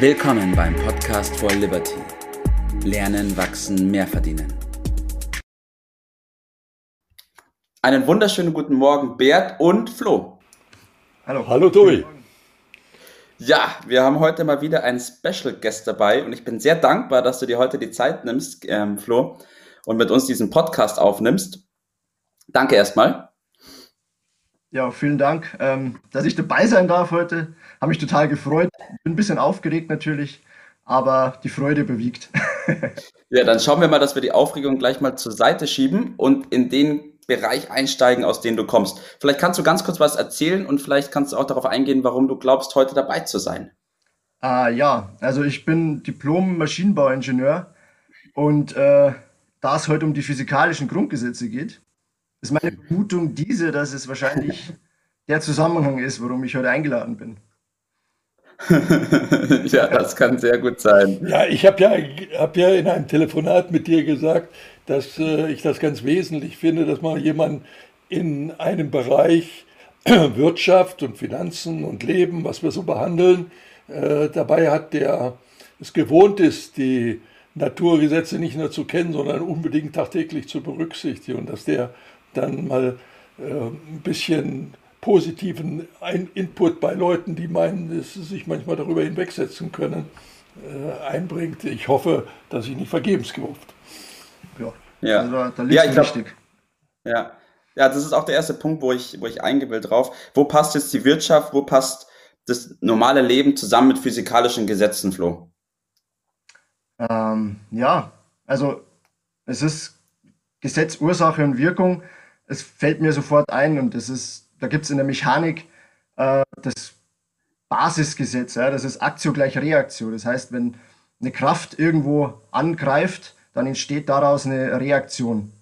Willkommen beim Podcast for Liberty. Lernen, wachsen, mehr verdienen. Einen wunderschönen guten Morgen, Bert und Flo. Hallo. Hallo, Tobi. Ja, wir haben heute mal wieder einen Special Guest dabei und ich bin sehr dankbar, dass du dir heute die Zeit nimmst, ähm, Flo, und mit uns diesen Podcast aufnimmst. Danke erstmal. Ja, vielen Dank, ähm, dass ich dabei sein darf heute. Habe mich total gefreut. Bin ein bisschen aufgeregt natürlich, aber die Freude überwiegt. ja, dann schauen wir mal, dass wir die Aufregung gleich mal zur Seite schieben und in den Bereich einsteigen, aus dem du kommst. Vielleicht kannst du ganz kurz was erzählen und vielleicht kannst du auch darauf eingehen, warum du glaubst, heute dabei zu sein. Ah, ja, also ich bin Diplom-Maschinenbauingenieur und äh, da es heute um die physikalischen Grundgesetze geht, ist meine Vermutung diese, dass es wahrscheinlich der Zusammenhang ist, warum ich heute eingeladen bin. ja, das kann sehr gut sein. Ja, ich habe ja, hab ja in einem Telefonat mit dir gesagt, dass äh, ich das ganz wesentlich finde, dass man jemanden in einem Bereich Wirtschaft und Finanzen und Leben, was wir so behandeln, äh, dabei hat, der es gewohnt ist, die Naturgesetze nicht nur zu kennen, sondern unbedingt tagtäglich zu berücksichtigen und dass der dann mal äh, ein bisschen positiven Input bei Leuten, die meinen, dass sie sich manchmal darüber hinwegsetzen können, äh, einbringt. Ich hoffe, dass ich nicht vergebens gewupft. Ja, ja. Also da, da ja, ich glaub, Ja. ja, das ist auch der erste Punkt, wo ich, wo ich will drauf. Wo passt jetzt die Wirtschaft, wo passt das normale Leben zusammen mit physikalischen Gesetzen, Flo? Ähm, ja, also es ist Gesetz, Ursache und Wirkung. Es fällt mir sofort ein und das ist, da gibt es in der Mechanik äh, das Basisgesetz, ja, das ist Aktio gleich Reaktio. Das heißt, wenn eine Kraft irgendwo angreift, dann entsteht daraus eine Reaktion.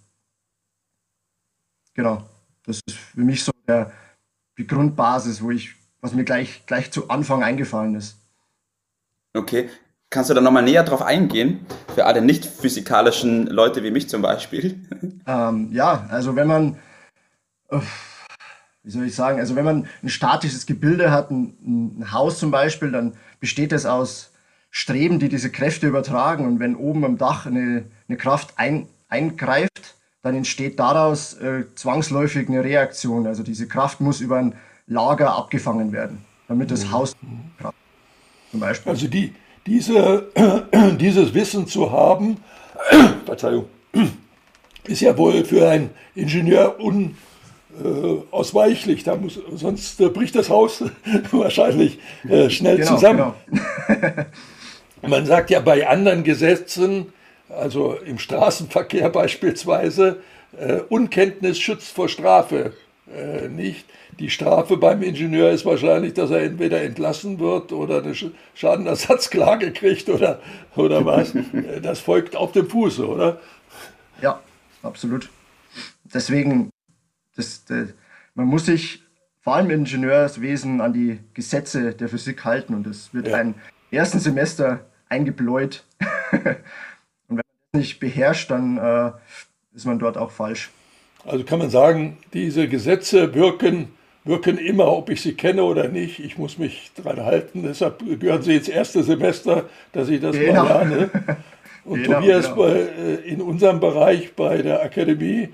Genau. Das ist für mich so der, die Grundbasis, wo ich, was mir gleich, gleich zu Anfang eingefallen ist. Okay. Kannst du da nochmal näher drauf eingehen? Für alle nicht physikalischen Leute wie mich zum Beispiel. Ähm, ja, also wenn man, wie soll ich sagen, also wenn man ein statisches Gebilde hat, ein, ein Haus zum Beispiel, dann besteht es aus Streben, die diese Kräfte übertragen. Und wenn oben am Dach eine, eine Kraft ein, eingreift, dann entsteht daraus äh, zwangsläufig eine Reaktion. Also diese Kraft muss über ein Lager abgefangen werden, damit das mhm. Haus zum Beispiel. Also die, diese, dieses Wissen zu haben, Verzeihung, ist ja wohl für einen Ingenieur unausweichlich. Da muss, sonst äh, bricht das Haus wahrscheinlich äh, schnell genau, zusammen. Genau. Man sagt ja bei anderen Gesetzen, also im Straßenverkehr beispielsweise, äh, Unkenntnis schützt vor Strafe äh, nicht. Die Strafe beim Ingenieur ist wahrscheinlich, dass er entweder entlassen wird oder eine Schadenersatzklage kriegt oder, oder was. Äh, das folgt auf dem Fuße, oder? Ja, absolut. Deswegen, das, das, man muss sich vor allem im Ingenieurswesen an die Gesetze der Physik halten und das wird ja. ein ersten Semester eingebläut. und wenn man das nicht beherrscht, dann äh, ist man dort auch falsch. Also kann man sagen, diese Gesetze wirken, wirken immer, ob ich sie kenne oder nicht. Ich muss mich daran halten. Deshalb gehören sie ins erste Semester, dass ich das genau. mal lerne. Und genau, Tobias, genau. Bei, äh, in unserem Bereich bei der Akademie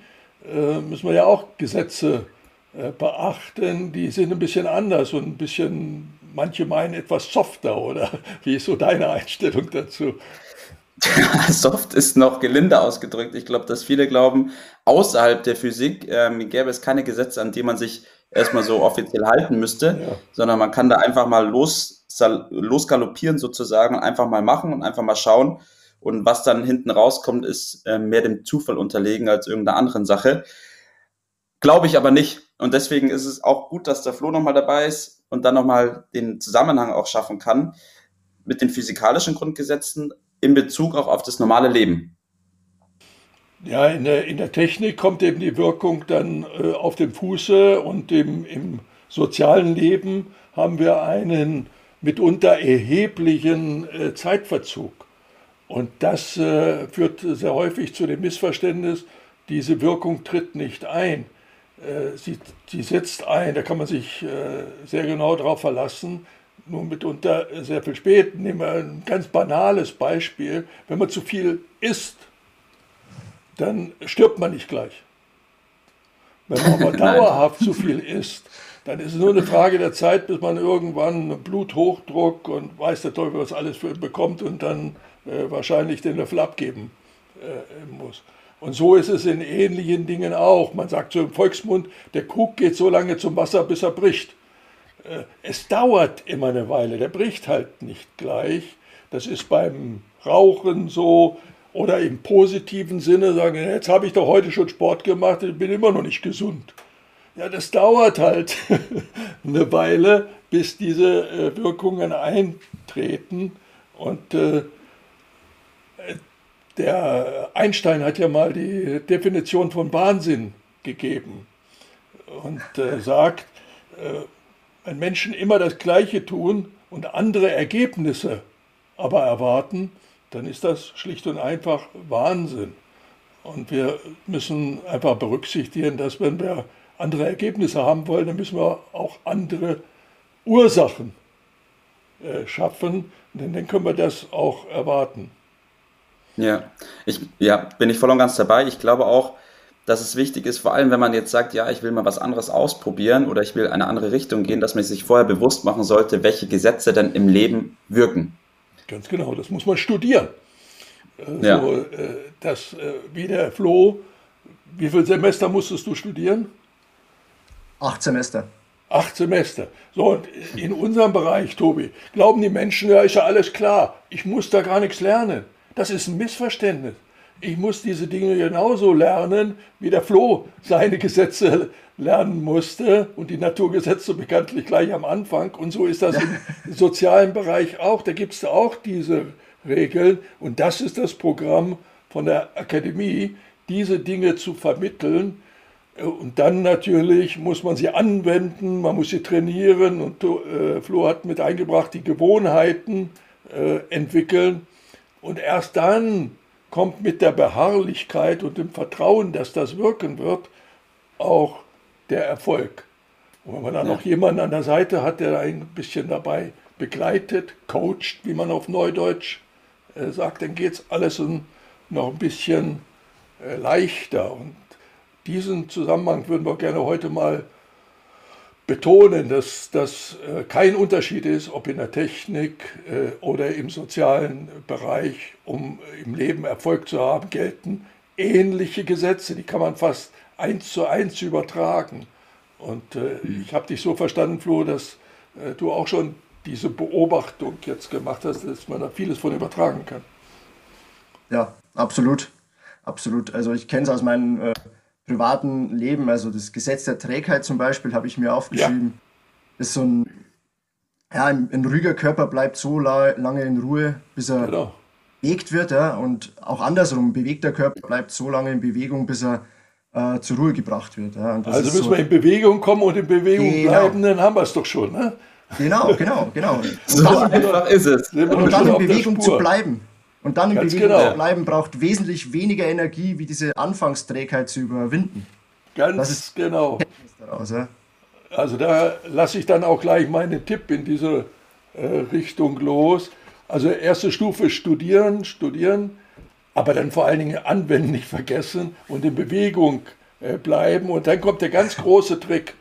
äh, müssen wir ja auch Gesetze äh, beachten. Die sind ein bisschen anders und ein bisschen, manche meinen etwas softer, oder? Wie ist so deine Einstellung dazu? Soft ist noch gelinde ausgedrückt. Ich glaube, dass viele glauben, außerhalb der Physik ähm, gäbe es keine Gesetze, an die man sich erstmal so offiziell halten müsste, ja. sondern man kann da einfach mal los, losgaloppieren sozusagen, einfach mal machen und einfach mal schauen. Und was dann hinten rauskommt, ist äh, mehr dem Zufall unterlegen als irgendeiner anderen Sache. Glaube ich aber nicht. Und deswegen ist es auch gut, dass der Flo nochmal dabei ist und dann nochmal den Zusammenhang auch schaffen kann mit den physikalischen Grundgesetzen in Bezug auch auf das normale Leben. Ja, in der, in der Technik kommt eben die Wirkung dann äh, auf dem Fuße und im, im sozialen Leben haben wir einen mitunter erheblichen äh, Zeitverzug. Und das äh, führt sehr häufig zu dem Missverständnis, diese Wirkung tritt nicht ein. Äh, sie, sie setzt ein, da kann man sich äh, sehr genau darauf verlassen, nur mitunter sehr viel spät. Nehmen wir ein ganz banales Beispiel. Wenn man zu viel isst, dann stirbt man nicht gleich. Wenn man aber dauerhaft zu viel isst, dann ist es nur eine Frage der Zeit, bis man irgendwann Bluthochdruck und weiß der Teufel, was alles für bekommt und dann äh, wahrscheinlich den Löffel abgeben äh, muss. Und so ist es in ähnlichen Dingen auch. Man sagt so im Volksmund, der Krug geht so lange zum Wasser, bis er bricht. Äh, es dauert immer eine Weile, der bricht halt nicht gleich. Das ist beim Rauchen so oder im positiven Sinne sagen, jetzt habe ich doch heute schon Sport gemacht, ich bin immer noch nicht gesund. Ja, das dauert halt eine Weile, bis diese äh, Wirkungen eintreten. Und äh, der Einstein hat ja mal die Definition von Wahnsinn gegeben und sagt, wenn Menschen immer das Gleiche tun und andere Ergebnisse aber erwarten, dann ist das schlicht und einfach Wahnsinn. Und wir müssen einfach berücksichtigen, dass wenn wir andere Ergebnisse haben wollen, dann müssen wir auch andere Ursachen äh, schaffen, denn dann können wir das auch erwarten. Ja, ich, ja, bin ich voll und ganz dabei. Ich glaube auch, dass es wichtig ist, vor allem wenn man jetzt sagt, ja, ich will mal was anderes ausprobieren oder ich will eine andere Richtung gehen, dass man sich vorher bewusst machen sollte, welche Gesetze dann im Leben wirken. Ganz genau, das muss man studieren. Äh, ja. So, äh, das, äh, wie der Flo, wie viele Semester musstest du studieren? Acht Semester. Acht Semester. So, und in unserem Bereich, Tobi, glauben die Menschen, ja, ist ja alles klar, ich muss da gar nichts lernen. Das ist ein Missverständnis. Ich muss diese Dinge genauso lernen, wie der Flo seine Gesetze lernen musste und die Naturgesetze bekanntlich gleich am Anfang. Und so ist das im sozialen Bereich auch. Da gibt es auch diese Regeln. Und das ist das Programm von der Akademie, diese Dinge zu vermitteln, und dann natürlich muss man sie anwenden, man muss sie trainieren und äh, Flo hat mit eingebracht, die Gewohnheiten äh, entwickeln. Und erst dann kommt mit der Beharrlichkeit und dem Vertrauen, dass das wirken wird, auch der Erfolg. Und wenn man dann ja. noch jemanden an der Seite hat, der ein bisschen dabei begleitet, coacht, wie man auf Neudeutsch äh, sagt, dann geht es alles noch ein bisschen äh, leichter. Und diesen Zusammenhang würden wir gerne heute mal betonen, dass das äh, kein Unterschied ist, ob in der Technik äh, oder im sozialen Bereich, um im Leben Erfolg zu haben, gelten ähnliche Gesetze, die kann man fast eins zu eins übertragen. Und äh, mhm. ich habe dich so verstanden, Flo, dass du auch schon diese Beobachtung jetzt gemacht hast, dass man da vieles von übertragen kann. Ja, absolut. Absolut. Also ich kenne es aus meinen privaten Leben, also das Gesetz der Trägheit zum Beispiel, habe ich mir aufgeschrieben. Ja. ist so ein, ja, ein, ein, ruhiger Körper bleibt so la lange in Ruhe, bis er genau. bewegt wird, ja, und auch andersrum, ein bewegter Körper bleibt so lange in Bewegung, bis er äh, zur Ruhe gebracht wird. Ja. also müssen so, wir in Bewegung kommen und in Bewegung genau. bleiben, dann haben wir es doch schon, ne? Genau, genau, genau. Und so dann, einfach ist es. Und dann in Bewegung zu bleiben. Und dann in Ganz Bewegung genau. zu bleiben, braucht wesentlich weniger Energie, wie diese Anfangsträgheit zu überwinden. Ganz das ist genau. Daraus, ja? Also da lasse ich dann auch gleich meinen Tipp in diese äh, Richtung los. Also erste Stufe studieren, studieren, aber dann vor allen Dingen anwenden nicht vergessen und in Bewegung äh, bleiben. Und dann kommt der ganz große Trick,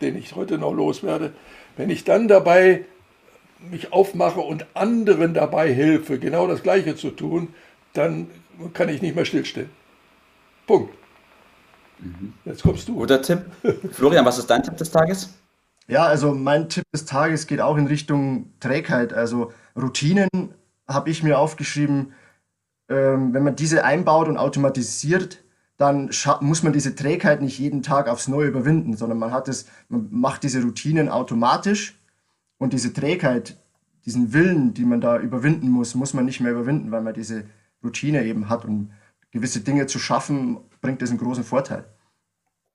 den ich heute noch loswerde. Wenn ich dann dabei mich aufmache und anderen dabei helfe, genau das Gleiche zu tun, dann kann ich nicht mehr stillstehen. Punkt. Mhm. Jetzt kommst du. Guter Tipp. Florian, was ist dein Tipp des Tages? Ja, also mein Tipp des Tages geht auch in Richtung Trägheit. Also Routinen habe ich mir aufgeschrieben. Ähm, wenn man diese einbaut und automatisiert, dann muss man diese Trägheit nicht jeden Tag aufs Neue überwinden, sondern man hat es, man macht diese Routinen automatisch und diese Trägheit, diesen Willen, die man da überwinden muss, muss man nicht mehr überwinden, weil man diese Routine eben hat. Und gewisse Dinge zu schaffen, bringt das einen großen Vorteil.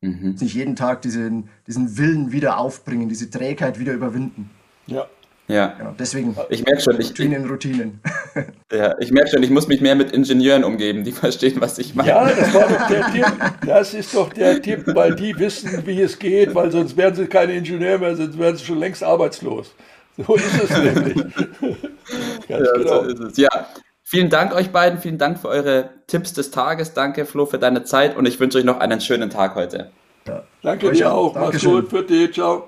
Mhm. Nicht jeden Tag diesen, diesen Willen wieder aufbringen, diese Trägheit wieder überwinden. Ja. Ja. Genau, deswegen ich merke schon, ich, Routinen, Routinen. Ja, ich merke schon, ich muss mich mehr mit Ingenieuren umgeben, die verstehen, was ich meine. Ja, das war doch der Tipp. Das ist doch der Tipp, weil die wissen, wie es geht, weil sonst wären sie keine Ingenieure mehr, sonst wären sie schon längst arbeitslos. So ist es nämlich. Ganz ja, genau. so ist es. Ja, vielen Dank euch beiden, vielen Dank für eure Tipps des Tages. Danke, Flo, für deine Zeit und ich wünsche euch noch einen schönen Tag heute. Ja. Danke euch dir auch. Mach's gut für dich. Ciao.